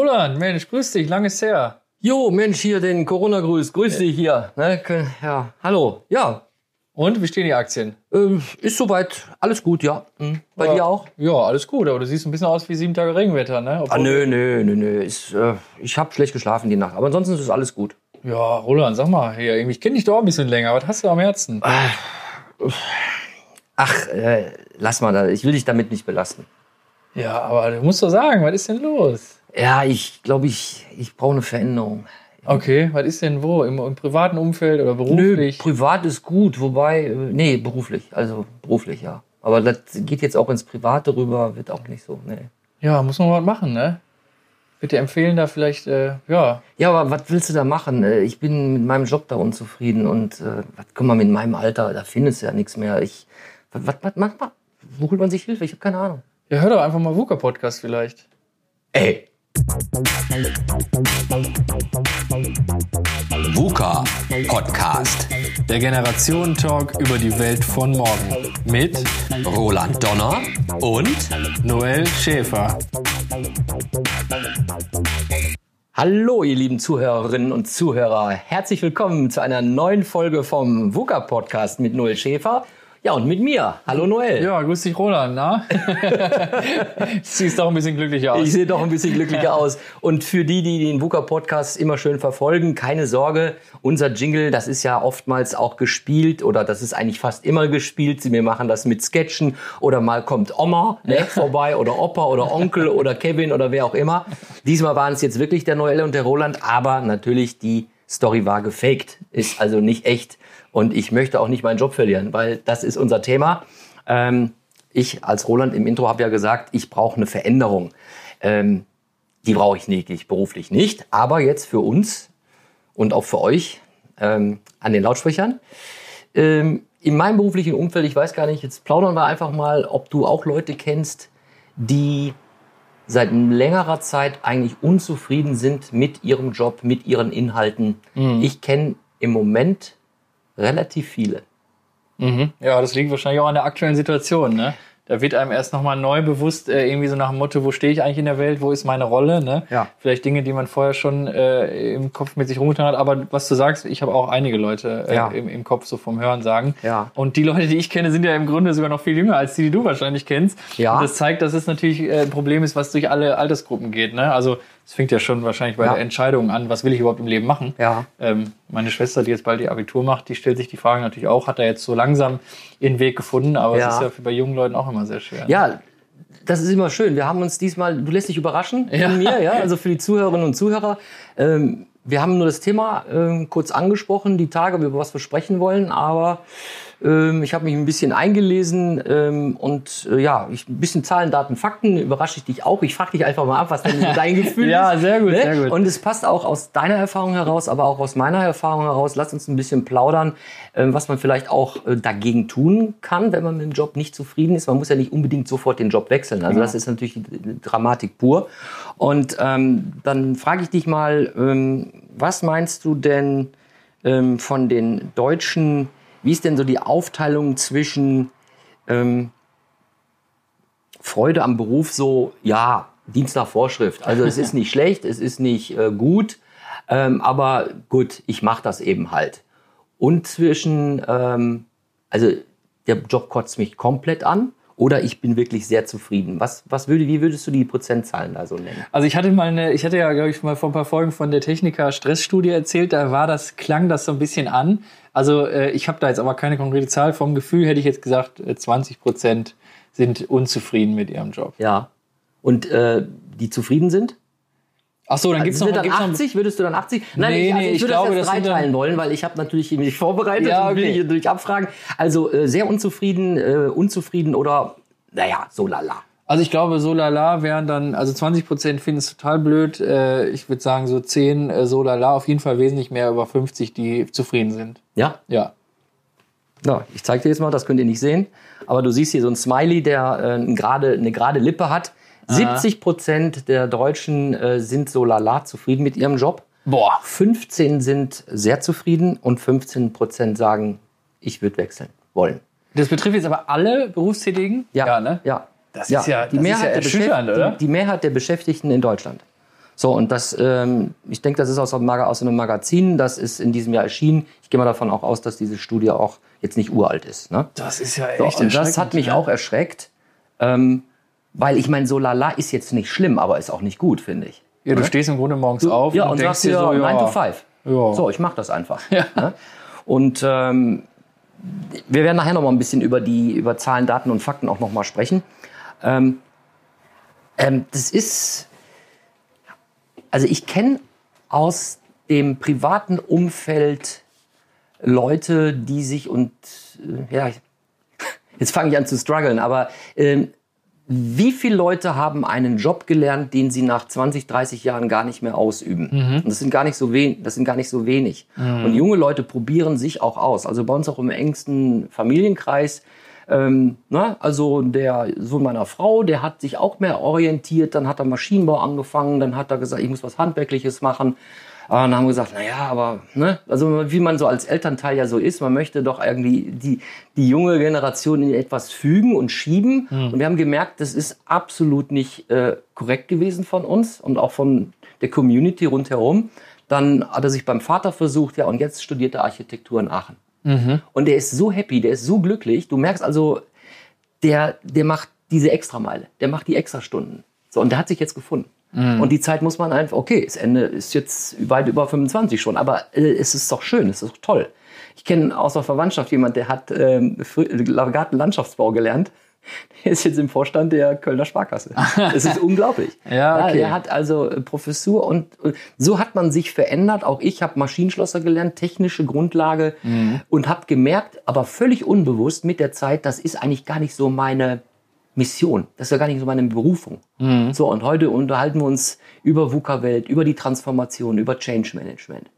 Roland, Mensch, grüß dich, lang ist her. Jo, Mensch, hier den Corona-Grüß. Grüß dich hier. Ne? Ja, hallo. Ja, Und, wie stehen die Aktien? äh, ist soweit alles gut, ja. Hm. Bei Ja. dir auch? Ja, alles gut, aber du siehst ein bisschen aus wie sieben Tage Regenwetter, ne? Ah, nö, nö, nö, nö. Ist, äh, ich habe schlecht geschlafen die Nacht. Aber ansonsten ist alles gut. Ja, Roland, sag mal, hier, ich kenne dich doch ein bisschen länger. Was hast du am Herzen? Ach, äh, lass mal. Ich will dich damit nicht belasten. Ja, aber du musst doch sagen, was ist denn los? Ja, ich glaube, ich, ich brauche eine Veränderung. Okay, was ist denn wo? Im, im privaten Umfeld oder Nö, beruflich? privat ist gut, wobei, äh, nee, beruflich. Also beruflich, ja. Aber das geht jetzt auch ins Private rüber, wird auch nicht so, nee. ja, muss man was machen, ne? Bitte empfehlen da vielleicht, äh, ja. Ja, aber was willst du da machen? Äh, Ich bin mit meinem Job da unzufrieden und äh, was guck mal, mit meinem Alter, da findest du ja nichts mehr. Ich, was, was, was macht man? Wo holt man sich Hilfe? Ich habe keine Ahnung. Ja, hör doch einfach mal VUCA-Podcast vielleicht. Ey, VUCA Podcast. Der Generationen-Talk über die Welt von morgen. Mit Roland Donner und Noel Schäfer. hallo ihr lieben Zuhörerinnen und Zuhörer. Herzlich willkommen zu einer neuen Folge vom VUCA Podcast mit Noel Schäfer. Ja, und mit mir. Hallo Noel. Ja, grüß dich, Roland, na? Siehst doch ein bisschen glücklicher aus. Ich sehe doch ein bisschen glücklicher aus. Und für die, die den VUCA Podcast immer schön verfolgen, keine Sorge, unser Jingle, das ist ja oftmals auch gespielt oder das ist eigentlich fast immer gespielt. Wir machen das mit Sketchen oder mal kommt Oma ne, vorbei oder Opa oder Onkel oder Kevin oder wer auch immer. Diesmal waren es jetzt wirklich der Noelle und der Roland, aber natürlich die Story war gefaked, ist also nicht echt. Und ich möchte auch nicht meinen Job verlieren, weil das ist unser Thema. Ähm, ich als Roland im Intro habe ja gesagt, ich brauche eine Veränderung. Ähm, die brauche ich nicht, ich beruflich nicht, aber jetzt für uns und auch für euch ähm, an den Lautsprechern. Ähm, in meinem beruflichen Umfeld, ich weiß gar nicht, jetzt plaudern wir einfach mal, ob du auch Leute kennst, die seit längerer Zeit eigentlich unzufrieden sind mit ihrem Job, mit ihren Inhalten. Ich kenne im Moment relativ viele. Mhm. Ja, das liegt wahrscheinlich auch an der aktuellen Situation, ne? Da wird einem erst nochmal neu bewusst, äh, irgendwie so nach dem Motto, wo stehe ich eigentlich in der Welt, wo ist meine Rolle, ne? Ja. Vielleicht Dinge, die man vorher schon äh, im Kopf mit sich rumgetan hat, aber was du sagst, ich habe auch einige Leute äh, Ja. im, im Kopf so vom Hören sagen. Ja. Und die Leute, die ich kenne, sind ja im Grunde sogar noch viel jünger als die, die du wahrscheinlich kennst. Ja. Und das zeigt, dass es natürlich äh, ein Problem ist, was durch alle Altersgruppen geht, ne? Also es fängt ja schon wahrscheinlich bei Ja. der Entscheidung an, was will ich überhaupt im Leben machen. Ja. Ähm, meine Schwester, die jetzt bald ihr Abitur macht, die stellt sich die Fragen natürlich auch, hat er jetzt so langsam ihren Weg gefunden, aber Ja. es ist ja für bei jungen Leuten auch immer sehr schwer. Ja, das ist immer schön. Wir haben uns diesmal, du lässt dich überraschen Ja. von mir, ja, also für die Zuhörerinnen und Zuhörer. Ähm, wir haben nur das Thema ähm, kurz angesprochen, die Tage, über was wir sprechen wollen, aber ähm, ich habe mich ein bisschen eingelesen ähm, und äh, ja, ich, ein bisschen Zahlen, Daten, Fakten, überrasche ich dich auch. Ich frage dich einfach mal ab, was denn dein Gefühl Ja, ist. sehr gut, ne? sehr gut. Und es passt auch aus deiner Erfahrung heraus, aber auch aus meiner Erfahrung heraus. Lass uns ein bisschen plaudern, ähm, was man vielleicht auch äh, dagegen tun kann, wenn man mit dem Job nicht zufrieden ist. Man muss ja nicht unbedingt sofort den Job wechseln. Also das ist natürlich die Dramatik pur. Und ähm, dann frage ich dich mal, ähm, was meinst du denn ähm, von den Deutschen, wie ist denn so die Aufteilung zwischen ähm, Freude am Beruf so, ja, Dienst nach Vorschrift. Also es ist nicht schlecht, es ist nicht äh, gut, ähm, aber gut, ich mache das eben halt. Und zwischen, ähm, also der Job kotzt mich komplett an oder ich bin wirklich sehr zufrieden. Was, was würde, wie würdest du die Prozentzahlen da so nennen? Also ich hatte mal eine, ich hatte ja, glaube ich, mal vor ein paar Folgen von der Techniker Stressstudie erzählt, da war das, klang das so ein bisschen an. Also äh, ich habe da jetzt aber keine konkrete Zahl. Vom Gefühl hätte ich jetzt gesagt, äh, 20 Prozent sind unzufrieden mit ihrem Job. Ja. Und äh, die zufrieden sind? Ach so, dann gibt's sind noch, wir dann gibt's noch 80? Würdest du dann 80? Nein, Nee, ich, also nee, ich ich würde glaube, das jetzt sind dreiteilen wollen, weil ich habe natürlich mich vorbereitet Ja, und will okay. hier durch abfragen. Also äh, sehr unzufrieden, äh, unzufrieden oder naja, so lala. Also ich glaube, so lala wären dann, also 20 Prozent finden es total blöd. Äh, ich würde sagen, so 10 äh, so lala, auf jeden Fall wesentlich mehr über 50, die zufrieden sind. Ja? Ja. Ja, ich zeige dir jetzt mal, das könnt ihr nicht sehen. Aber du siehst hier so ein Smiley, der äh, gerade, eine gerade Lippe hat. 70 Prozent der Deutschen äh, sind so lala zufrieden mit ihrem Job. Boah. 15 sind sehr zufrieden und 15 Prozent sagen, ich würde wechseln wollen. Das betrifft jetzt aber alle Berufstätigen? Ja, ne? ja. Das ist ja- die das ist Mehrheit ja der oder? Die, die Mehrheit der Beschäftigten in Deutschland. So, und das, ähm, ich denke, das ist aus, aus einem Magazin, das ist in diesem Jahr erschienen. Ich gehe mal davon auch aus, dass diese Studie auch jetzt nicht uralt ist. Ne? Das ist ja So, echt und das hat mich ja. auch erschreckt, ähm, weil ich meine, so lala ist jetzt nicht schlimm, aber ist auch nicht gut, finde ich. Ja, du stehst im Grunde morgens auf ja, und, denkst sagst dir dir so, ja, 9 to 5. Ja. So, ich mache das einfach. Ja. Ne? Und ähm, wir werden nachher noch mal ein bisschen über die über Zahlen, Daten und Fakten auch noch mal sprechen. Ähm, ähm, das ist, also ich kenne aus dem privaten Umfeld Leute, die sich und äh, ja, jetzt fange ich an zu strugglen, aber ähm, wie viele Leute haben einen Job gelernt, den sie nach 20, 30 Jahren gar nicht mehr ausüben? Und das sind gar nicht so wenig. Das sind gar nicht so wenig. Und junge Leute probieren sich auch aus. Also bei uns auch im engsten Familienkreis. Ähm, na, also der Sohn meiner Frau, der hat sich auch mehr orientiert. Dann hat er Maschinenbau angefangen. Dann hat er gesagt, ich muss was Handwerkliches machen. Und dann haben wir gesagt, na ja, aber, ne, also wie man so als Elternteil ja so ist, man möchte doch irgendwie die, die junge Generation in etwas fügen und schieben. Und wir haben gemerkt, das ist absolut nicht äh, korrekt gewesen von uns und auch von der Community rundherum. Dann hat er sich beim Vater versucht, ja, und jetzt studiert er Architektur in Aachen. Und der ist so happy, der ist so glücklich. Du merkst also, der, der macht diese Extrameile, der macht die Extrastunden. So, und der hat sich jetzt gefunden. Und die Zeit muss man einfach, okay, das Ende ist jetzt weit über 25 schon, aber äh, es ist doch schön, es ist doch toll. Ich kenne aus der Verwandtschaft jemand, der hat ähm, Gartenlandschaftsbau gelernt. Der ist jetzt im Vorstand der Kölner Sparkasse. Das ist unglaublich. Ja, okay. der hat also äh, Professur und äh, so hat man sich verändert. Auch ich habe Maschinenschlosser gelernt, technische Grundlage Mhm. und habe gemerkt, aber völlig unbewusst mit der Zeit, das ist eigentlich gar nicht so meine Mission. Das ist ja gar nicht so meine Berufung. Mhm. So, und heute unterhalten wir uns über VUCA-Welt, über die Transformation, über Change Management.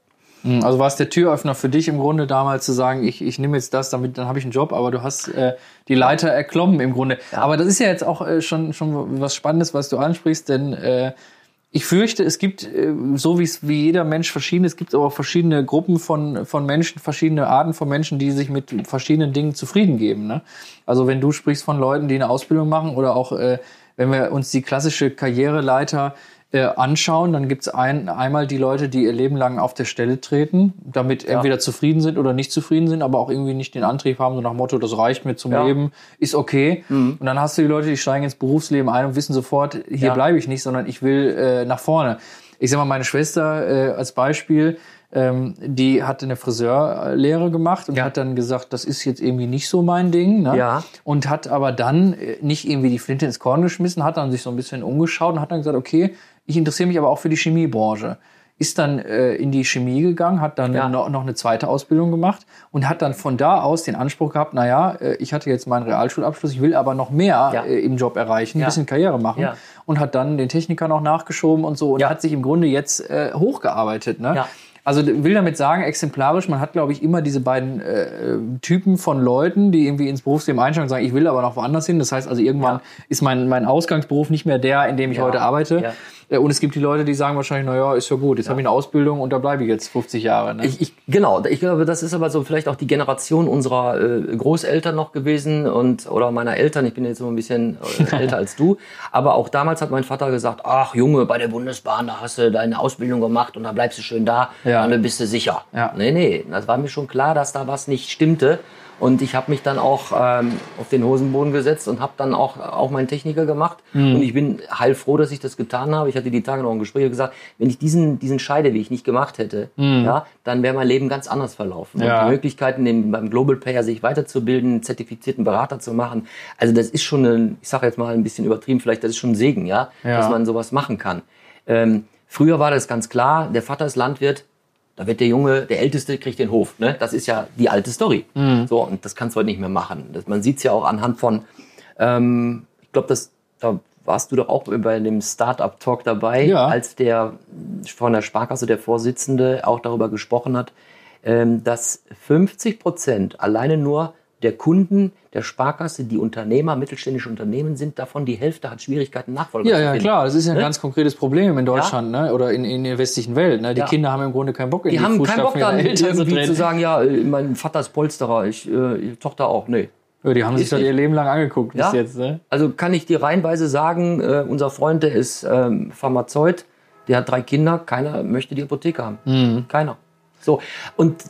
Also war es der Türöffner für dich im Grunde damals zu sagen, ich, ich nehme jetzt das, damit dann habe ich einen Job, aber du hast äh, die Leiter erklommen im Grunde. Aber das ist ja jetzt auch äh, schon, schon was Spannendes, was du ansprichst, denn äh, ich fürchte, es gibt, äh, so wie es wie jeder Mensch verschieden ist, gibt aber auch verschiedene Gruppen von, von Menschen, verschiedene Arten von Menschen, die sich mit verschiedenen Dingen zufrieden geben. Ne? Also wenn du sprichst von Leuten, die eine Ausbildung machen oder auch äh, wenn wir uns die klassische Karriereleiter äh, anschauen, dann gibt es ein, einmal die Leute, die ihr Leben lang auf der Stelle treten, damit entweder zufrieden sind oder nicht zufrieden sind, aber auch irgendwie nicht den Antrieb haben, so nach Motto, das reicht mir zum Ja. Leben, ist okay. Und dann hast du die Leute, die steigen ins Berufsleben ein und wissen sofort, hier Ja. bleibe ich nicht, sondern ich will äh, nach vorne. Ich sag mal, meine Schwester äh, als Beispiel, ähm, die hat eine Friseurlehre gemacht und Ja. hat dann gesagt, das ist jetzt irgendwie nicht so mein Ding. Ne? Ja. Und hat aber dann äh, nicht irgendwie die Flinte ins Korn geschmissen, hat dann sich so ein bisschen umgeschaut und hat dann gesagt, okay, ich interessiere mich aber auch für die Chemiebranche. Ist dann äh, in die Chemie gegangen, hat dann Ja. noch, noch eine zweite Ausbildung gemacht und hat dann von da aus den Anspruch gehabt, naja, äh, ich hatte jetzt meinen Realschulabschluss, ich will aber noch mehr Ja. äh, im Job erreichen, ein Ja. bisschen Karriere machen Ja. und hat dann den Techniker noch nachgeschoben und so und Ja. hat sich im Grunde jetzt äh, hochgearbeitet. Ne? Also will damit sagen, exemplarisch, man hat, glaube ich, immer diese beiden äh, äh, Typen von Leuten, die irgendwie ins Berufsleben einsteigen und sagen, ich will aber noch woanders hin. Das heißt also, irgendwann Ja. ist mein, mein Ausgangsberuf nicht mehr der, in dem ich Ja. heute arbeite. Ja. Äh, Und es gibt die Leute, die sagen wahrscheinlich, na ja, ist ja gut, jetzt habe ich eine Ausbildung und da bleibe ich jetzt 50 Jahre. Ne? Ich, ich, genau, ich glaube, das ist aber so vielleicht auch die Generation unserer äh, Großeltern noch gewesen und oder meiner Eltern. Ich bin jetzt immer ein bisschen äh, älter als du, aber auch damals hat mein Vater gesagt: Ach Junge, bei der Bundesbahn, da hast du deine Ausbildung gemacht und da bleibst du schön da, Ja. dann bist du sicher. Ja. Nee, nee, das war mir schon klar, dass da was nicht stimmte. Und ich habe mich dann auch ähm, auf den Hosenboden gesetzt und habe dann auch, auch meinen Techniker gemacht. Und ich bin heilfroh, dass ich das getan habe. Ich hatte die Tage noch ein Gespräch gesagt, wenn ich diesen, diesen Scheideweg nicht gemacht hätte, ja, dann wäre mein Leben ganz anders verlaufen. Ja. Und die Möglichkeiten, den, beim Global Player sich weiterzubilden, einen zertifizierten Berater zu machen, also das ist schon, ein, ich sage jetzt mal ein bisschen übertrieben, vielleicht das ist schon ein Segen, ja, Ja. dass man sowas machen kann. Ähm, früher war das ganz klar, der Vater ist Landwirt, da wird der Junge, der Älteste, kriegt den Hof. Ne? Das ist ja die alte Story. So, und das kannst du heute nicht mehr machen. Das, man sieht es ja auch anhand von, ähm, ich glaube, das da warst du doch auch bei dem Startup-Talk dabei, Ja. als der von der Sparkasse, der Vorsitzende, auch darüber gesprochen hat, ähm, dass 50 Prozent alleine nur der Kunden der Sparkasse, die Unternehmer, mittelständische Unternehmen sind, davon die Hälfte hat Schwierigkeiten, Nachfolger ja, zu ja, finden. klar, das ist ja ein Ne? ganz konkretes Problem in Deutschland ne? oder in, in der westlichen Welt. Ne? Die Ja. Kinder haben im Grunde keinen Bock in Die die, haben keinen Bock dann irgendwie zu sagen, ja, äh, mein Vater ist Polsterer, ich, äh, Tochter auch. Nee. Ja, die haben sich Ist das ihr Leben lang angeguckt Ja. bis jetzt. Ne? Also kann ich dir reihenweise sagen, äh, unser Freund, der ist ähm, Pharmazeut, der hat drei Kinder, keiner möchte die Apotheke haben. Mhm. Keiner. So. Und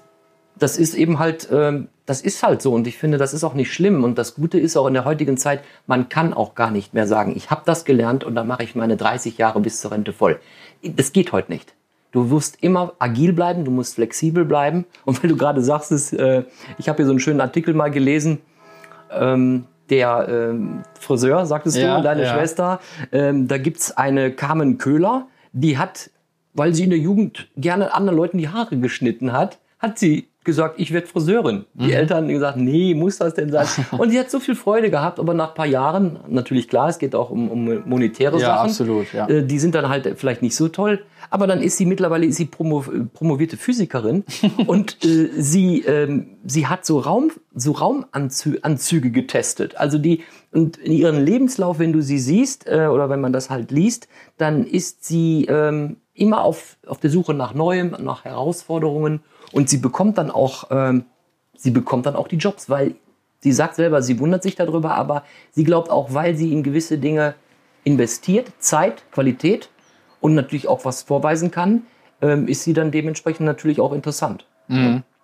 das ist eben halt, ähm, das ist halt so. Und ich finde, das ist auch nicht schlimm. Und das Gute ist auch in der heutigen Zeit, man kann auch gar nicht mehr sagen, ich habe das gelernt und dann mache ich meine 30 Jahre bis zur Rente voll. Das geht heute nicht. Du musst immer agil bleiben, du musst flexibel bleiben. Und weil du gerade sagst, es, äh, ich habe hier so einen schönen Artikel mal gelesen, ähm, der ähm, Friseur, sagtest Ja, du, deine ja. Schwester, ähm, da gibt's eine Carmen Köhler, die hat, weil sie in der Jugend gerne anderen Leuten die Haare geschnitten hat, hat sie gesagt, ich werde Friseurin. Mhm. Die Eltern haben gesagt, nee, muss das denn sein? Und sie hat so viel Freude gehabt, aber nach ein paar Jahren, natürlich klar, es geht auch um, um monetäre Ja, Sachen. absolut, ja. Äh, die sind dann halt vielleicht nicht so toll. Aber dann ist sie mittlerweile ist sie promo, promovierte Physikerin und äh, sie, ähm, sie hat so Raum, so Raumanzüge Anzüge getestet. Also die, und in ihrem Lebenslauf, wenn du sie siehst, äh, oder wenn man das halt liest, dann ist sie ähm, immer auf, auf der Suche nach Neuem, nach Herausforderungen und sie bekommt dann auch, ähm, sie bekommt dann auch die Jobs, weil sie sagt selber, sie wundert sich darüber, aber sie glaubt auch, weil sie in gewisse Dinge investiert, Zeit, Qualität und natürlich auch was vorweisen kann, ähm, ist sie dann dementsprechend natürlich auch interessant.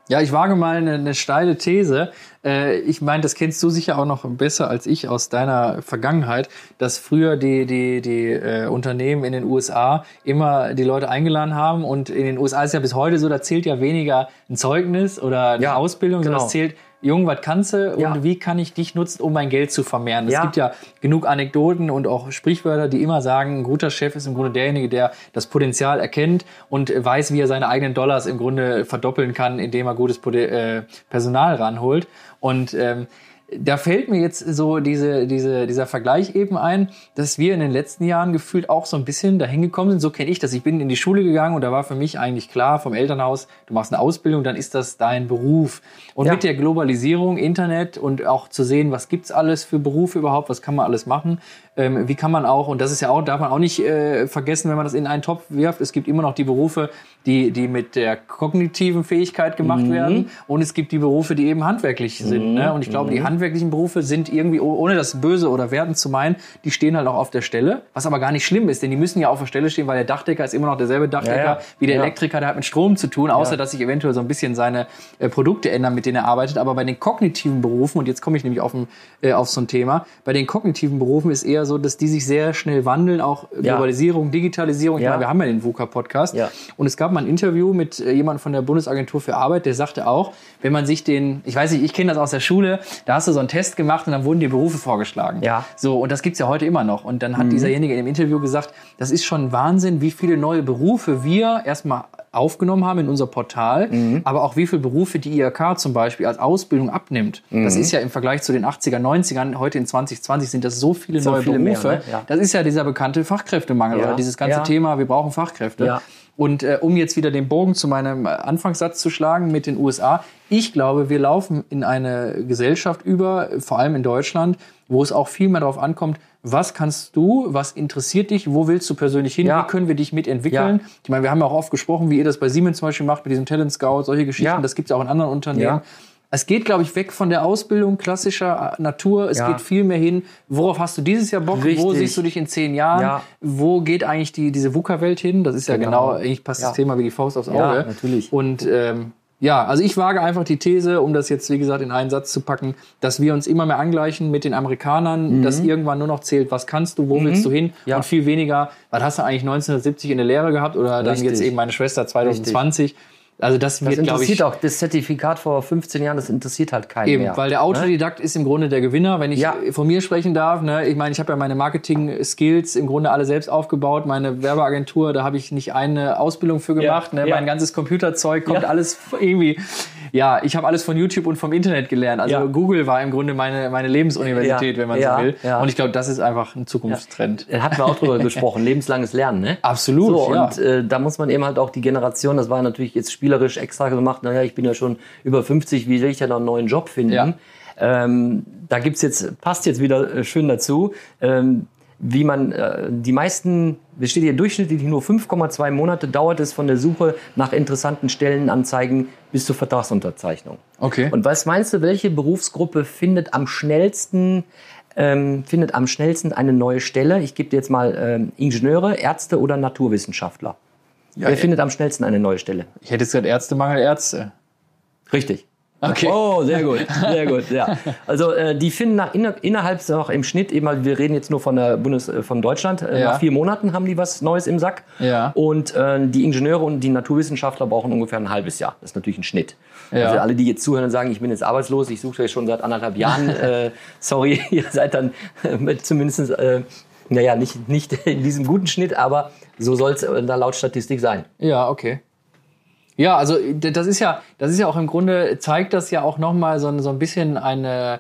Ja, ich wage mal eine, eine steile These. Äh, ich meine, das kennst du sicher auch noch besser als ich aus deiner Vergangenheit, dass früher die, die, die äh, Unternehmen in den USA immer die Leute eingeladen haben und in den USA ist ja bis heute so, da zählt ja weniger ein Zeugnis oder eine Ja, Ausbildung, sondern genau. es zählt, Jung, was kannst du und Ja. wie kann ich dich nutzen, um mein Geld zu vermehren? Es Ja. gibt ja genug Anekdoten und auch Sprichwörter, die immer sagen, ein guter Chef ist im Grunde derjenige, der das Potenzial erkennt und weiß, wie er seine eigenen Dollars im Grunde verdoppeln kann, indem er gutes äh, Personal ranholt. Und ähm, da fällt mir jetzt so diese, diese, dieser Vergleich eben ein, dass wir in den letzten Jahren gefühlt auch so ein bisschen dahin gekommen sind. So kenne ich das. Ich bin in die Schule gegangen und da war für mich eigentlich klar vom Elternhaus, du machst eine Ausbildung, dann ist das dein Beruf. Und Ja. mit der Globalisierung, Internet und auch zu sehen, was gibt's alles für Berufe überhaupt, was kann man alles machen, ähm, wie kann man auch, und das ist ja auch, darf man auch nicht äh, vergessen, wenn man das in einen Topf wirft, es gibt immer noch die Berufe, die, die mit der kognitiven Fähigkeit gemacht werden und es gibt die Berufe, die eben handwerklich sind. Ne? Und ich glaube, die handwerklichen Berufe sind irgendwie, oh- ohne das böse oder werten zu meinen, die stehen halt auch auf der Stelle, was aber gar nicht schlimm ist, denn die müssen ja auf der Stelle stehen, weil der Dachdecker ist immer noch derselbe Dachdecker Ja, ja. wie der Ja. Elektriker, der hat mit Strom zu tun, außer dass sich eventuell so ein bisschen seine äh, Produkte ändern, mit denen er arbeitet. Aber bei den kognitiven Berufen, und jetzt komme ich nämlich auf, ein, äh, auf so ein Thema, bei den kognitiven Berufen ist eher so, dass die sich sehr schnell wandeln, auch Ja. Globalisierung, Digitalisierung. Ich Ja. meine, wir haben ja den VUCA-Podcast. Ja. Und es gab mal ein Interview mit äh, jemandem von der Bundesagentur für Arbeit, der sagte auch, wenn man sich den, ich weiß nicht, ich kenne das aus der Schule, da hast du so einen Test gemacht und dann wurden dir Berufe vorgeschlagen. Ja. Mhm. So, und das gibt's ja heute immer noch. Und dann hat dieserjenige in dem Interview gesagt, das ist schon Wahnsinn, wie viele neue Berufe wir erstmal aufgenommen haben in unser Portal, Mhm. aber auch wie viele Berufe die IHK zum Beispiel als Ausbildung abnimmt. Mhm. Das ist ja im Vergleich zu den 80er, 90ern, heute in 2020 sind das so viele So neue viele mehr, Berufe. ne? Ja. Das ist ja dieser bekannte Fachkräftemangel Ja. oder dieses ganze Ja. Thema, wir brauchen Fachkräfte. Und äh, um jetzt wieder den Bogen zu meinem äh, Anfangssatz zu schlagen mit den USA, ich glaube, wir laufen in eine Gesellschaft über, vor allem in Deutschland, wo es auch viel mehr darauf ankommt, was kannst du, was interessiert dich, wo willst du persönlich hin, Ja. wie können wir dich mitentwickeln. Ja. Ich meine, wir haben ja auch oft gesprochen, wie ihr das bei Siemens zum Beispiel macht, mit diesem Talent Scout, solche Geschichten, Ja. das gibt es auch in anderen Unternehmen. Es geht, glaube ich, weg von der Ausbildung klassischer äh, Natur. Es Ja. geht viel mehr hin, worauf hast du dieses Jahr Bock, wo Richtig. siehst du dich in zehn Jahren, Ja. wo geht eigentlich die, diese VUCA-Welt hin? Das ist ja genau, Genau. eigentlich passt das. Thema wie die Faust aufs Auge. Ja, natürlich. Und ähm, ja, also ich wage einfach die These, um das jetzt, wie gesagt, in einen Satz zu packen, dass wir uns immer mehr angleichen mit den Amerikanern, dass irgendwann nur noch zählt, was kannst du, wo willst du hin Mhm. Ja. und viel weniger, was hast du eigentlich 1970 in der Lehre gehabt oder dann Richtig. jetzt eben meine Schwester 2020. Also das, Das wird, glaube ich, auch, das Zertifikat vor 15 Jahren, das interessiert halt keinen Eben, mehr. weil der Autodidakt ist im Grunde der Gewinner, wenn ich Ja. von mir sprechen darf. Ne? Ich meine, ich habe ja meine Marketing-Skills im Grunde alle selbst aufgebaut. Meine Werbeagentur, da habe ich nicht eine Ausbildung für gemacht. ne? ja. Mein ganzes Computerzeug kommt Ja. alles irgendwie. Ja, ich habe alles von YouTube und vom Internet gelernt. Also Ja. Google war im Grunde meine, meine Lebensuniversität, Ja. wenn man Ja. so will. Ja. Und ich glaube, das ist einfach ein Zukunftstrend. Da hatten wir auch drüber gesprochen, lebenslanges Lernen, ne? Absolut, So, ja. und äh, da muss man eben halt auch die Generation, das war natürlich jetzt spielerisch extra gemacht, naja, ich bin ja schon über 50, wie will ich ja noch einen neuen Job finden? Ja. Ähm, da gibt's jetzt, passt jetzt wieder äh, schön dazu, ähm, wie man äh, die meisten, es steht hier durchschnittlich nur 5,2 Monate dauert es von der Suche nach interessanten Stellenanzeigen bis zur Vertragsunterzeichnung. Okay. Und was meinst du, welche Berufsgruppe findet am schnellsten ähm, findet am schnellsten eine neue Stelle? Ich gebe dir jetzt mal ähm, Ingenieure, Ärzte oder Naturwissenschaftler. Ja, Wer äh, findet am schnellsten eine neue Stelle? Ich hätte jetzt gesagt Ärztemangel, Ärzte. Richtig. Okay. Oh, sehr gut, sehr gut, ja. Also äh, die finden nach, inner, innerhalb noch im Schnitt eben, mal, wir reden jetzt nur von der Bundes, äh, von Deutschland, äh, Ja. nach vier Monaten haben die was Neues im Sack. Ja. Und die Ingenieure und die Naturwissenschaftler brauchen ungefähr ein halbes Jahr. Das ist natürlich ein Schnitt. Ja. Also alle, die jetzt zuhören und sagen, ich bin jetzt arbeitslos, ich suche ja schon seit anderthalb Jahren, sorry, ihr seid dann äh, zumindest, naja, nicht, nicht in diesem guten Schnitt, aber so soll es da laut Statistik sein. Ja, okay. Ja, also das ist ja, das ist ja auch im Grunde, zeigt das ja auch nochmal so, ein- so ein bisschen eine,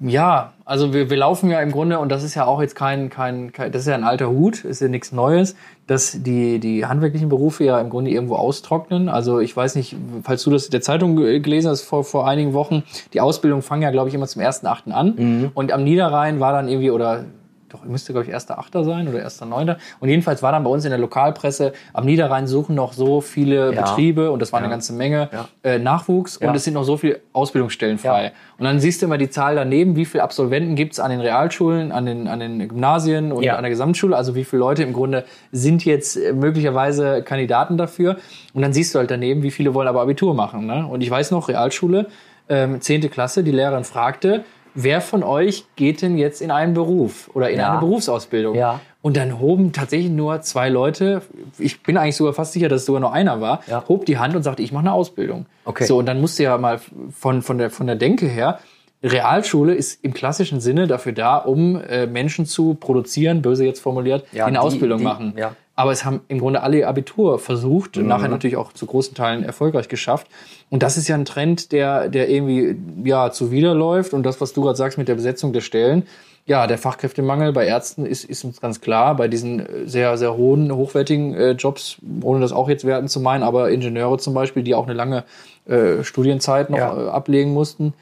ja, also wir, wir laufen ja im Grunde, und das ist ja auch jetzt kein, kein, kein das ist ja ein alter Hut, ist ja nichts Neues, dass die, die handwerklichen Berufe ja im Grunde irgendwo austrocknen. Also ich weiß nicht, falls du das in der Zeitung ge- gelesen hast vor, vor einigen Wochen, die Ausbildung fangen ja, glaube ich, immer zum 1.8. an. Und am Niederrhein war dann irgendwie, oder doch, müsste, glaube ich, 1.8. sein oder 1.9. Und jedenfalls war dann bei uns in der Lokalpresse, am Niederrhein suchen noch so viele Ja. Betriebe, und das war eine ganze Menge, Ja. äh, Nachwuchs Ja. und es sind noch so viele Ausbildungsstellen frei. Ja. Und dann siehst du immer die Zahl daneben, wie viele Absolventen gibt's an den Realschulen, an den, an den Gymnasien und Ja. an der Gesamtschule, also wie viele Leute im Grunde sind jetzt äh, möglicherweise Kandidaten dafür. Und dann siehst du halt daneben, wie viele wollen aber Abitur machen. Ne? Und ich weiß noch, Realschule, ähm, 10. Klasse, die Lehrerin fragte, wer von euch geht denn jetzt in einen Beruf oder in Ja. eine Berufsausbildung? Ja. Und dann hoben tatsächlich nur zwei Leute, ich bin eigentlich sogar fast sicher, dass es sogar nur einer war, Ja. hob die Hand und sagte, ich mache eine Ausbildung. Okay. So, und dann musst du ja mal von, von, der, von der Denke her, Realschule ist im klassischen Sinne dafür da, um äh, Menschen zu produzieren, böse jetzt formuliert, Ja, die eine die- Ausbildung die- machen. ja. Aber es haben im Grunde alle Abitur versucht, Mhm. nachher natürlich auch zu großen Teilen erfolgreich geschafft. Und das ist ja ein Trend, der, der irgendwie ja zuwiderläuft. Und das, was du gerade sagst mit der Besetzung der Stellen, ja, der Fachkräftemangel bei Ärzten ist, ist uns ganz klar. Bei diesen äh, sehr, sehr hohen, hochwertigen äh, Jobs, ohne das auch jetzt werten zu meinen, aber Ingenieure zum Beispiel, die auch eine lange äh, Studienzeit noch Ja. äh, ablegen mussten,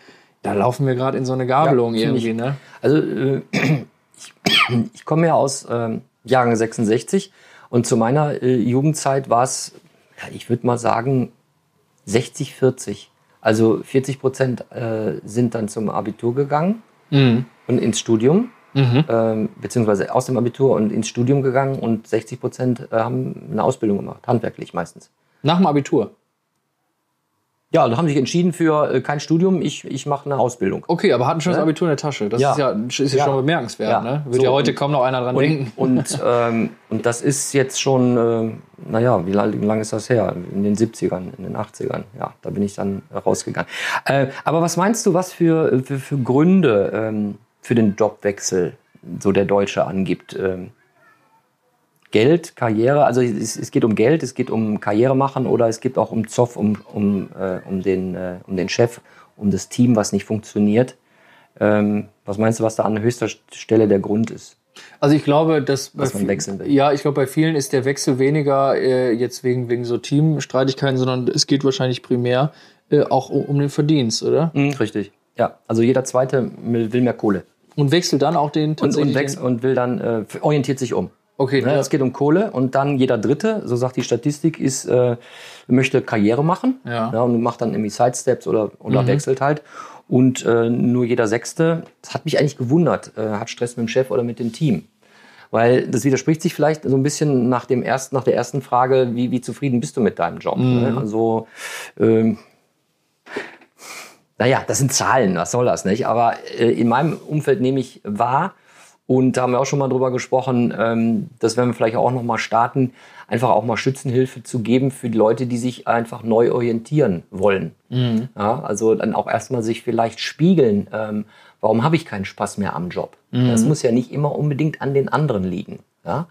da laufen wir gerade in so eine Gabelung Ja, irgendwie, ne? Also äh, ich, ich komme ja aus ähm, Jahrgang 66 und zu meiner äh, Jugendzeit war es, ja, ich würde mal sagen, 60, 40. Also 40 Prozent äh, sind dann zum Abitur gegangen Mhm. und ins Studium, Mhm. ähm, beziehungsweise aus dem Abitur und ins Studium gegangen und 60 Prozent äh, haben eine Ausbildung gemacht, handwerklich meistens. Nach dem Abitur. Ja, also haben sich entschieden für äh, kein Studium, ich, ich mache eine Ausbildung. Okay, aber hatten schon das Ne? Abitur in der Tasche. Das Ja. ist ja, ist ja, Ja. schon bemerkenswert. Ja. Ne? Wird So, ja heute und- kaum noch einer dran denken. Und, und, ähm, und das ist jetzt schon, äh, naja, wie lange, wie lange ist das her? In den 70ern, in den 80ern. Ja, da bin ich dann rausgegangen. Äh, aber was meinst du, was für, für, für Gründe ähm, für den Jobwechsel so der Deutsche angibt? Ähm, Geld, Karriere, also es, es geht um Geld, es geht um Karriere machen oder es geht auch um Zoff, um, um, äh, um, den, äh, um den Chef, um das Team, was nicht funktioniert. Ähm, was meinst du, was da an höchster Stelle der Grund ist? Also ich glaube, dass Dass bei man wechseln will. Ja, ich glaube, bei vielen ist der Wechsel weniger äh, jetzt wegen, wegen so Teamstreitigkeiten, sondern es geht wahrscheinlich primär äh, auch um, den Verdienst, oder? Mhm, richtig. Ja, also jeder Zweite will mehr Kohle. Und wechselt dann auch den Und, tatsächlich. und, wächst, und will dann, äh, orientiert sich um. Okay, Ne, ja. Es geht um Kohle und dann jeder Dritte, so sagt die Statistik, ist, äh, möchte Karriere machen Ja. und macht dann irgendwie Sidesteps oder, oder wechselt halt. Und äh, nur jeder Sechste, das hat mich eigentlich gewundert, äh, hat Stress mit dem Chef oder mit dem Team. Weil das widerspricht sich vielleicht so ein bisschen nach, dem ersten, nach der ersten Frage, wie, wie zufrieden bist du mit deinem Job? Ne? Also, ähm, naja, das sind Zahlen, was soll das nicht? Aber äh, in meinem Umfeld nehme ich wahr, und da haben wir auch schon mal drüber gesprochen, ähm, das werden wir vielleicht auch noch mal starten, einfach auch mal Schützenhilfe zu geben für die Leute, die sich einfach neu orientieren wollen. Ja, also dann auch erstmal sich vielleicht spiegeln, ähm, warum habe ich keinen Spaß mehr am Job? Das muss ja nicht immer unbedingt an den anderen liegen. Ja?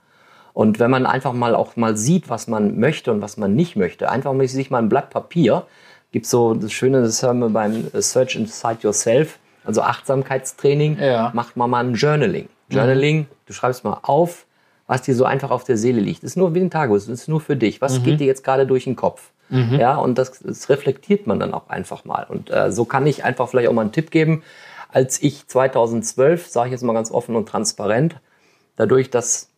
Und wenn man einfach mal auch mal sieht, was man möchte und was man nicht möchte, einfach mal sich mal ein Blatt Papier, gibt so das Schöne, das haben wir beim Search Inside Yourself, also Achtsamkeitstraining, Ja. macht man mal ein Journaling. Journaling, du schreibst mal auf, was dir so einfach auf der Seele liegt. Das ist nur wie ein Tagebuch, das ist nur für dich. Was geht dir jetzt gerade durch den Kopf? Ja, und das, das reflektiert man dann auch einfach mal. Und äh, so kann ich einfach vielleicht auch mal einen Tipp geben. Als ich 2012, sage ich jetzt mal ganz offen und transparent, dadurch, dass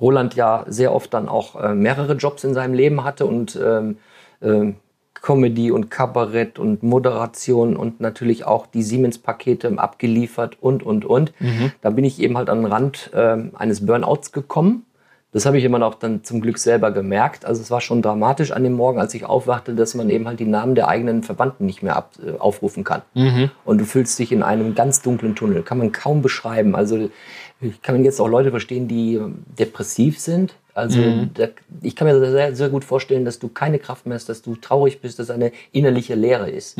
Roland ja sehr oft dann auch äh, mehrere Jobs in seinem Leben hatte und ähm, ähm, Comedy und Kabarett und Moderation und natürlich auch die Siemens-Pakete abgeliefert und, und, und. Da bin ich eben halt an den Rand ähm, eines Burnouts gekommen. Das habe ich immer noch dann zum Glück selber gemerkt. Also es war schon dramatisch an dem Morgen, als ich aufwachte, dass man eben halt die Namen der eigenen Verwandten nicht mehr ab, äh, aufrufen kann. Und du fühlst dich in einem ganz dunklen Tunnel. Kann man kaum beschreiben. Also ich kann jetzt auch Leute verstehen, die depressiv sind. Also da, ich kann mir sehr, sehr gut vorstellen, dass du keine Kraft mehr hast, dass du traurig bist, dass eine innerliche Leere ist.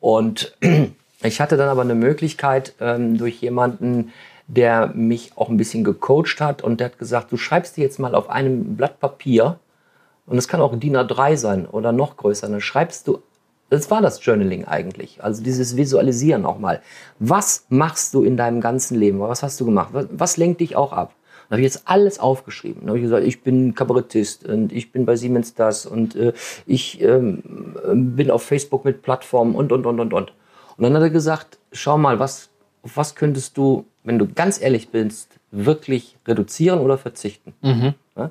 Und ich hatte dann aber eine Möglichkeit ähm, durch jemanden, der mich auch ein bisschen gecoacht hat und der hat gesagt, du schreibst dir jetzt mal auf einem Blatt Papier und es kann auch DIN A3 sein oder noch größer, dann schreibst du, das war das Journaling eigentlich, also dieses Visualisieren auch mal. Was machst du in deinem ganzen Leben? Was hast du gemacht? Was, was lenkt dich auch ab? Dann habe ich jetzt alles aufgeschrieben. Dann habe ich gesagt, ich bin Kabarettist und ich bin bei Siemens das und äh, ich ähm, bin auf Facebook mit Plattformen und, und, und, und, und. Und dann hat er gesagt, schau mal, was, auf was könntest du, wenn du ganz ehrlich bist, wirklich reduzieren oder verzichten? Ja?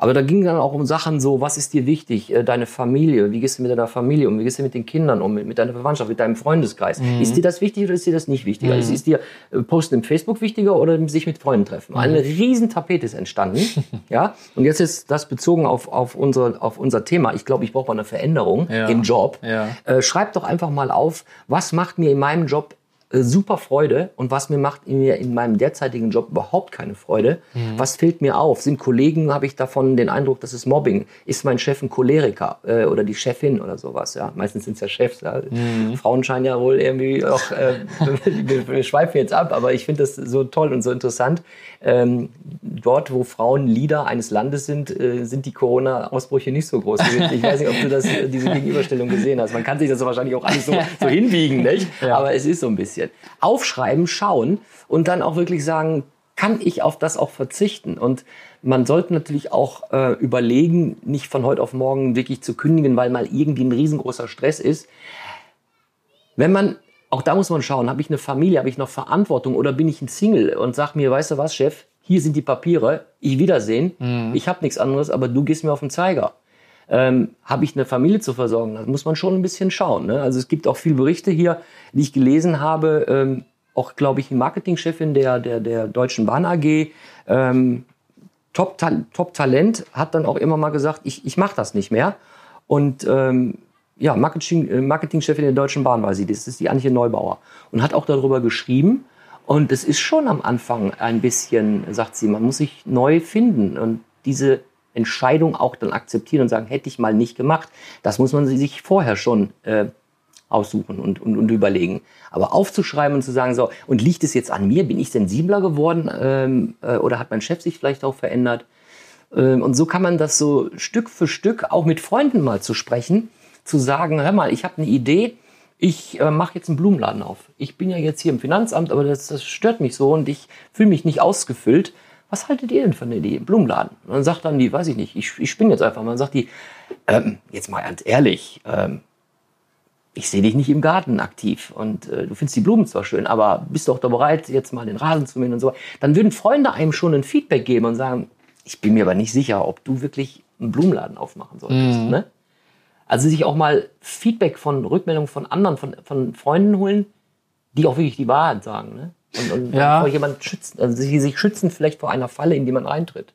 Aber da ging dann auch um Sachen so, was ist dir wichtig? Äh, Deine Familie, wie gehst du mit deiner Familie um? Wie gehst du mit den Kindern um? Mit, deiner Verwandtschaft, mit deinem Freundeskreis? Ist dir das wichtig oder ist dir das nicht wichtiger? Ist, ist dir äh, Posten im Facebook wichtiger oder sich mit Freunden treffen? Eine riesen Tapete ist entstanden. ja? Und jetzt ist das bezogen auf, auf, unsere, auf unser Thema. Ich glaube, ich brauche mal eine Veränderung Ja. im Job. Ja. Äh, schreib doch einfach mal auf, was macht mir in meinem Job super Freude und was mir macht in, mir in meinem derzeitigen Job überhaupt keine Freude. Was fällt mir auf? Sind Kollegen, habe ich davon den Eindruck, das ist Mobbing? Ist mein Chef ein Choleriker äh, oder die Chefin oder sowas? Ja, meistens sind es ja Chefs. Ja. Frauen scheinen ja wohl irgendwie auch, äh, wir, wir schweifen jetzt ab, aber ich finde das so toll und so interessant. Ähm, dort, wo Frauen Leader eines Landes sind, äh, sind die Corona-Ausbrüche nicht so groß. Ich weiß nicht, ob du das, äh, diese Gegenüberstellung gesehen hast. Man kann sich das wahrscheinlich auch alles so, so hinbiegen, nicht? aber es ist so ein bisschen. Aufschreiben, schauen und dann auch wirklich sagen, kann ich auf das auch verzichten? Und man sollte natürlich auch äh, überlegen, nicht von heute auf morgen wirklich zu kündigen, weil mal irgendwie ein riesengroßer Stress ist. Wenn man, auch da muss man schauen, habe ich eine Familie, habe ich noch Verantwortung oder bin ich ein Single und sag mir, weißt du was, Chef, hier sind die Papiere, ich wiedersehen, ich habe nichts anderes, aber du gehst mir auf den Zeiger. Ähm, habe ich eine Familie zu versorgen? Da muss man schon ein bisschen schauen. Ne? Also es gibt auch viele Berichte hier, die ich gelesen habe. Ähm, auch, glaube ich, die Marketingchefin der, der, der Deutschen Bahn AG, ähm, Top-Talent, Top -Talent, hat dann auch immer mal gesagt, ich, ich mache das nicht mehr. Und ähm, ja, Marketing, äh, Marketingchefin der Deutschen Bahn war sie, das ist die Antje Neubauer. Und hat auch darüber geschrieben. Und es ist schon am Anfang ein bisschen, sagt sie, man muss sich neu finden und diese Entscheidung auch dann akzeptieren und sagen, hätte ich mal nicht gemacht. Das muss man sich vorher schon äh, aussuchen und, und, und überlegen. Aber aufzuschreiben und zu sagen, so, und liegt es jetzt an mir? Bin ich sensibler geworden? Ähm, äh, oder hat mein Chef sich vielleicht auch verändert? Ähm, und so kann man das so Stück für Stück auch mit Freunden mal zu sprechen, zu sagen, hör mal, ich habe eine Idee, ich äh, mache jetzt einen Blumenladen auf. Ich bin ja jetzt hier im Finanzamt, aber das, das stört mich so und ich fühle mich nicht ausgefüllt. Was haltet ihr denn von der Idee? Blumenladen. Und dann sagt dann die, weiß ich nicht, ich, ich spinne jetzt einfach mal. Dann sagt die, ähm, jetzt mal ganz ehrlich, ähm, ich sehe dich nicht im Garten aktiv und äh, du findest die Blumen zwar schön, aber bist doch da bereit, jetzt mal den Rasen zu mähen und so. Dann würden Freunde einem schon ein Feedback geben und sagen, ich bin mir aber nicht sicher, ob du wirklich einen Blumenladen aufmachen solltest. Ne? Also sich auch mal Feedback von Rückmeldungen von anderen, von, von Freunden holen, die auch wirklich die Wahrheit sagen. Ne? Und, und Ja. vor jemand schützen, also sich, sich schützen vielleicht vor einer Falle, in die man reintritt.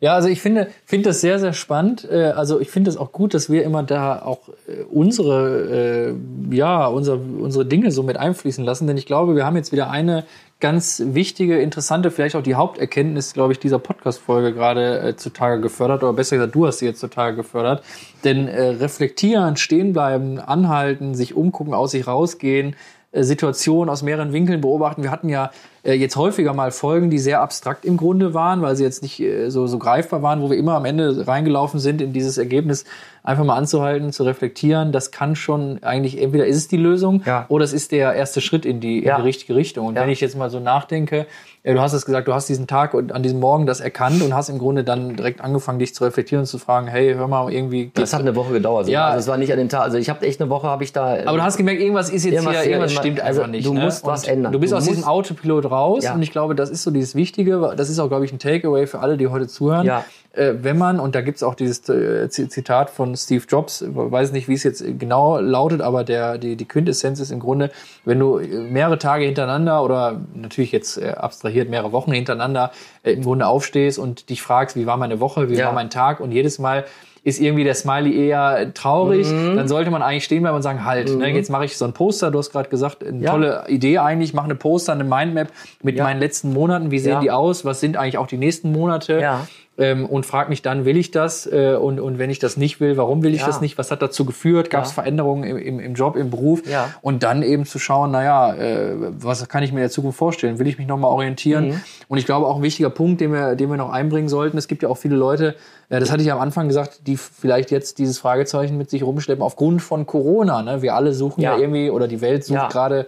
Ja, also ich finde, finde das sehr, sehr spannend. Äh, Also ich finde es auch gut, dass wir immer da auch äh, unsere, äh, ja, unser, unsere Dinge so mit einfließen lassen. Denn ich glaube, wir haben jetzt wieder eine ganz wichtige, interessante, vielleicht auch die Haupterkenntnis, glaube ich, dieser Podcast-Folge gerade äh, zutage gefördert. Oder besser gesagt, du hast sie jetzt zutage gefördert. Denn äh, reflektieren, stehen bleiben, anhalten, sich umgucken, aus sich rausgehen, äh, Situationen aus mehreren Winkeln beobachten. Wir hatten ja jetzt häufiger mal Folgen, die sehr abstrakt im Grunde waren, weil sie jetzt nicht äh, so, so greifbar waren, wo wir immer am Ende reingelaufen sind in dieses Ergebnis, einfach mal anzuhalten, zu reflektieren. Das kann schon eigentlich, entweder ist es die Lösung Ja. oder es ist der erste Schritt in die, Ja. in die richtige Richtung. Und Ja. wenn ich jetzt mal so nachdenke, äh, du hast es gesagt, du hast diesen Tag und an diesem Morgen das erkannt und hast im Grunde dann direkt angefangen, dich zu reflektieren und zu fragen, hey, hör mal, irgendwie Das hat eine Woche gedauert. Ja. Also es war nicht an den Tag. Also ich habe echt eine Woche, habe ich da. Aber du hast gemerkt, irgendwas ist jetzt Irgendwas- hier, irgendwas stimmt also einfach nicht. du ne? musst was Und ändern. Du bist Du aus diesem Autopilot raus Ja. und ich glaube, das ist so dieses Wichtige, das ist auch, glaube ich, ein Takeaway für alle, die heute zuhören. Ja. Äh, wenn man, und da gibt's auch dieses äh, Zitat von Steve Jobs, weiß nicht, wie es jetzt genau lautet, aber der, die, die Quintessenz ist im Grunde, wenn du äh, mehrere Tage hintereinander oder natürlich jetzt äh, abstrahiert mehrere Wochen hintereinander äh, im Grunde aufstehst und dich fragst, wie war meine Woche, wie Ja. war mein Tag und jedes Mal ist irgendwie der Smiley eher traurig, Mhm. dann sollte man eigentlich stehen bleiben und sagen, halt, ne, jetzt mache ich so ein Poster, du hast gerade gesagt, eine Ja. tolle Idee eigentlich, mache eine Poster, eine Mindmap mit Ja. meinen letzten Monaten, wie sehen Ja. die aus, was sind eigentlich auch die nächsten Monate Ja. Ähm, und frag mich dann, will ich das äh, und, und wenn ich das nicht will, warum will ich Ja. das nicht, was hat dazu geführt, gab es Ja. Veränderungen im, im, im Job, im Beruf Ja. und dann eben zu schauen, naja, äh, was kann ich mir in der Zukunft vorstellen, will ich mich nochmal orientieren Mhm. und ich glaube auch ein wichtiger Punkt, den wir, den wir noch einbringen sollten, es gibt ja auch viele Leute, äh, das hatte ich ja am Anfang gesagt, die vielleicht jetzt dieses Fragezeichen mit sich rumschleppen aufgrund von Corona, ne? wir alle suchen ja, irgendwie oder die Welt sucht gerade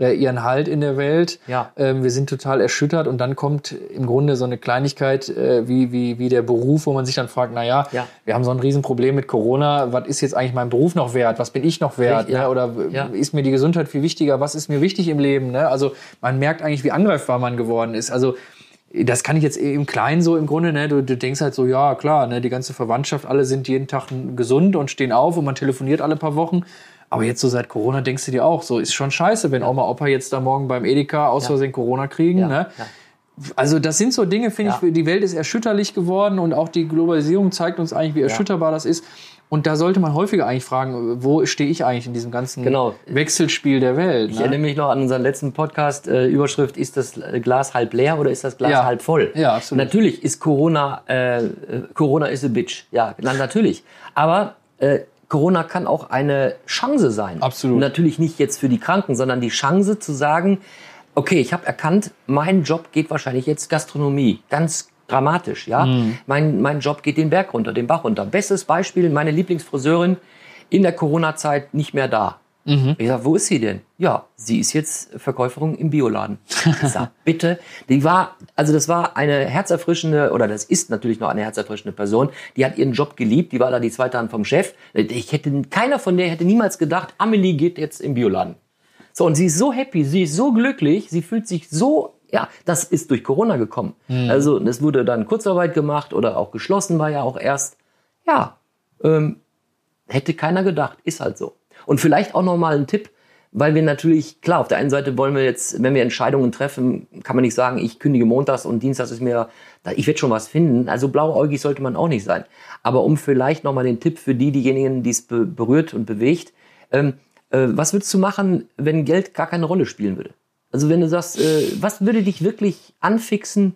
äh, ihren Halt in der Welt. Ja. Ähm, wir sind total erschüttert und dann kommt im Grunde so eine Kleinigkeit äh, wie, wie, wie der Beruf, wo man sich dann fragt, na ja, Ja. wir haben so ein Riesenproblem mit Corona, was ist jetzt eigentlich mein Beruf noch wert? Was bin ich noch wert? Richtig. Ne? Oder Ja. ist mir die Gesundheit viel wichtiger? Was ist mir wichtig im Leben? Ne? Also man merkt eigentlich, wie angreifbar man geworden ist. Also das kann ich jetzt im Kleinen so im Grunde, ne? du, du denkst halt so, ja klar, ne? die ganze Verwandtschaft, alle sind jeden Tag gesund und stehen auf und man telefoniert alle paar Wochen. Aber jetzt so seit Corona denkst du dir auch, so ist schon scheiße, wenn Oma, Opa jetzt da morgen beim Edeka aus Versehen Corona kriegen. Ne? Also das sind so Dinge, finde ich, die Welt ist erschütterlich geworden und auch die Globalisierung zeigt uns eigentlich, wie erschütterbar das ist. Und da sollte man häufiger eigentlich fragen, wo stehe ich eigentlich in diesem ganzen Genau. Wechselspiel der Welt? Ich Ne? erinnere mich noch an unseren letzten Podcast. Äh, Überschrift: Ist das Glas halb leer oder ist das Glas Ja. halb voll? Ja, absolut. Natürlich ist Corona, äh, äh, Corona is a bitch. Ja, na, natürlich. Aber äh, Corona kann auch eine Chance sein. Absolut. Natürlich nicht jetzt für die Kranken, sondern die Chance zu sagen, okay, ich habe erkannt, mein Job geht wahrscheinlich jetzt Gastronomie. Ganz dramatisch, ja. Mhm. Mein, mein Job geht den Berg runter, den Bach runter. Bestes Beispiel, meine Lieblingsfriseurin in der Corona-Zeit nicht mehr da. Mhm. Ich sag, wo ist sie denn? Ja, sie ist jetzt Verkäuferin im Bioladen. Ich sag, bitte. Die war, also das war eine herzerfrischende, oder das ist natürlich noch eine herzerfrischende Person. Die hat ihren Job geliebt, die war da die zweite Hand vom Chef. Ich hätte, keiner von der hätte niemals gedacht, Amelie geht jetzt im Bioladen. So, und sie ist so happy, sie ist so glücklich, sie fühlt sich so, ja, das ist durch Corona gekommen. Also, es wurde dann Kurzarbeit gemacht oder auch geschlossen war ja auch erst. Ja, ähm, hätte keiner gedacht, ist halt so. Und vielleicht auch nochmal ein Tipp, weil wir natürlich, klar, auf der einen Seite wollen wir jetzt, wenn wir Entscheidungen treffen, kann man nicht sagen, ich kündige montags und dienstags ist mir, ich werde schon was finden. Also blauäugig sollte man auch nicht sein. Aber um vielleicht nochmal den Tipp für die, diejenigen, die es be berührt und bewegt, ähm, äh, was würdest du machen, wenn Geld gar keine Rolle spielen würde? Also wenn du sagst, äh, was würde dich wirklich anfixen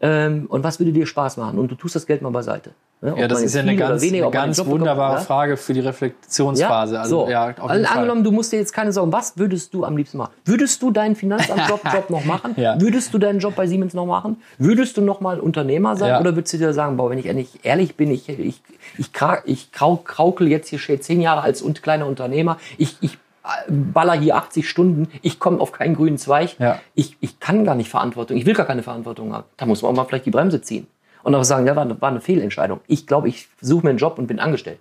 ähm, und was würde dir Spaß machen? Und du tust das Geld mal beiseite. Ne? Ja, das ist ja eine ganz, weniger, eine ganz bekommt, wunderbare ja? Frage für die Reflexionsphase. Ja, also, so. ja, also, angenommen, du musst dir jetzt keine Sorgen, was würdest du am liebsten machen? Würdest du deinen Finanzamt-Job Job noch machen? Ja. Würdest du deinen Job bei Siemens noch machen? Würdest du noch mal Unternehmer sein? Ja. Oder würdest du dir sagen, boah, wenn ich ehrlich, ehrlich bin, ich, ich, ich, ich krau, kraukel jetzt hier schon zehn Jahre als und kleiner Unternehmer, ich, ich äh, baller hier 80 Stunden, ich komme auf keinen grünen Zweig, Ja. ich, ich kann gar nicht Verantwortung, ich will gar keine Verantwortung haben. Da muss man auch mal vielleicht die Bremse ziehen. Und auch sagen, ja, war, war eine Fehlentscheidung. Ich glaube, ich suche mir einen Job und bin angestellt.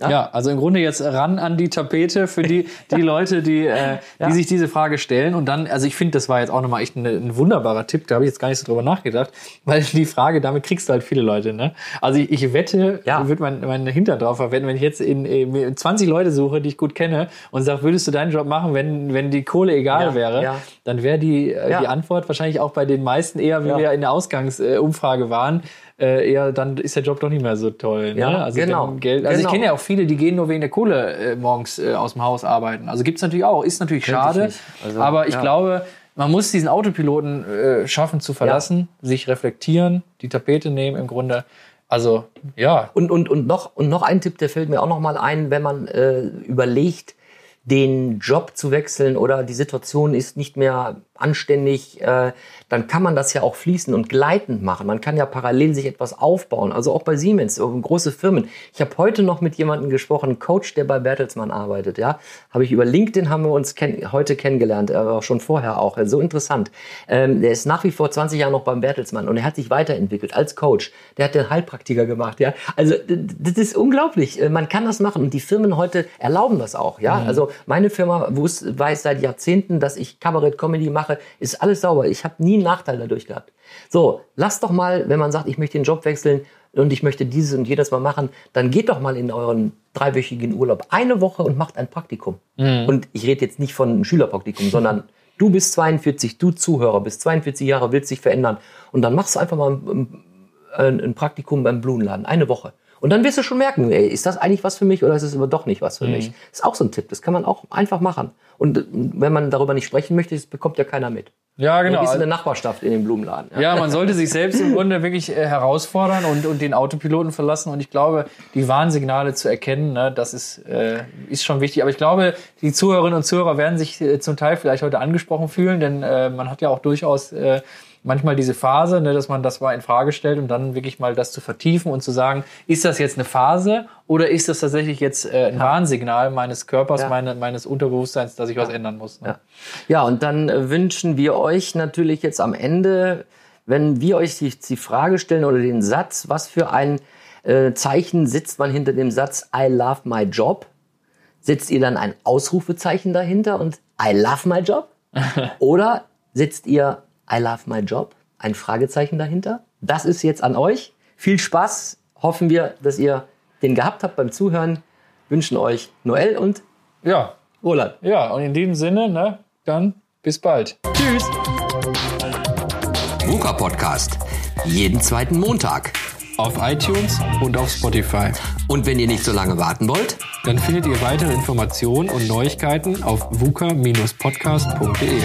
Ja, also im Grunde jetzt ran an die Tapete für die, die Leute, die, äh, die Ja. sich diese Frage stellen. Und dann, also ich finde, das war jetzt auch nochmal echt ein, ein wunderbarer Tipp, da habe ich jetzt gar nicht so drüber nachgedacht, weil die Frage, damit kriegst du halt viele Leute. Ne? Also ich, ich wette, Ja. ich würde mein, mein Hintern drauf verwenden, wenn ich jetzt in, in 20 Leute suche, die ich gut kenne und sage, würdest du deinen Job machen, wenn, wenn die Kohle egal Ja, wäre, ja. dann wäre die, äh, Ja. die Antwort wahrscheinlich auch bei den meisten eher, wie Ja. wir in der Ausgangsumfrage waren, äh, eher dann ist der Job doch nicht mehr so toll. Ne? Ja, also genau. Geld, also ich Genau. kenne ja auch viele, die gehen nur wegen der Kohle äh, morgens äh, aus dem Haus arbeiten. Also gibt's natürlich auch, ist natürlich Könnte ich schade, nicht. Also, aber ich ja. glaube, man muss diesen Autopiloten äh, schaffen zu verlassen, sich reflektieren, die Tapete nehmen im Grunde. Also ja, Und, und, und, noch, und noch ein Tipp, der fällt mir auch noch mal ein, wenn man äh, überlegt, den Job zu wechseln oder die Situation ist nicht mehr anständig, äh, dann kann man das ja auch fließend und gleitend machen. Man kann ja parallel sich etwas aufbauen. Also auch bei Siemens, äh, große Firmen. Ich habe heute noch mit jemandem gesprochen, Coach, der bei Bertelsmann arbeitet. Ja, habe ich über LinkedIn haben wir uns kenn heute kennengelernt, aber auch schon vorher auch. So interessant. Ähm, der ist nach wie vor 20 Jahre noch beim Bertelsmann und er hat sich weiterentwickelt als Coach. Der hat den Heilpraktiker gemacht. Ja, also das ist unglaublich. Äh, Man kann das machen und die Firmen heute erlauben das auch. Ja, also meine Firma weiß seit Jahrzehnten, dass ich Kabarett-Comedy mache mache, ist alles sauber. Ich habe nie einen Nachteil dadurch gehabt. So, lasst doch mal, wenn man sagt, ich möchte den Job wechseln und ich möchte dieses und jedes mal machen, dann geht doch mal in euren dreiwöchigen Urlaub eine Woche und macht ein Praktikum. Und ich rede jetzt nicht von einem Schülerpraktikum, sondern du bist 42, du Zuhörer, bist 42 Jahre, willst dich verändern. Und dann machst du einfach mal ein, ein Praktikum beim Blumenladen, eine Woche. Und dann wirst du schon merken, ey, ist das eigentlich was für mich oder ist es aber doch nicht was für mich? Ist auch so ein Tipp, das kann man auch einfach machen. Und äh, wenn man darüber nicht sprechen möchte, das bekommt ja keiner mit. Ja, Genau. genau. Wie ist in der Nachbarschaft in dem Blumenladen? Ja, man sollte sich selbst im Grunde wirklich äh, herausfordern und, und den Autopiloten verlassen. Und ich glaube, die Warnsignale zu erkennen, ne, das ist, äh, ist schon wichtig. Aber ich glaube, die Zuhörerinnen und Zuhörer werden sich äh, zum Teil vielleicht heute angesprochen fühlen, denn äh, man hat ja auch durchaus äh, manchmal diese Phase, ne, dass man das mal in Frage stellt und dann wirklich mal das zu vertiefen und zu sagen, ist das jetzt eine Phase oder ist das tatsächlich jetzt äh, ein Warnsignal meines Körpers, Ja. meine, meines Unterbewusstseins, dass ich was ändern muss? Ne? Ja. ja, und dann äh, wünschen wir euch natürlich jetzt am Ende, wenn wir euch die, die Frage stellen oder den Satz, was für ein äh, Zeichen setzt man hinter dem Satz I love my job? Setzt ihr dann ein Ausrufezeichen dahinter und I love my job? oder setzt ihr I love my job? Ein Fragezeichen dahinter? Das ist jetzt an euch. Viel Spaß. Hoffen wir, dass ihr den gehabt habt beim Zuhören. Wünschen euch Noel und Ja, Roland. ja, und in diesem Sinne, ne, dann bis bald. Tschüss. VUCA Podcast. Jeden zweiten Montag. Auf iTunes und auf Spotify. Und wenn ihr nicht so lange warten wollt, Dann findet ihr weitere Informationen und Neuigkeiten auf vuca-podcast.de.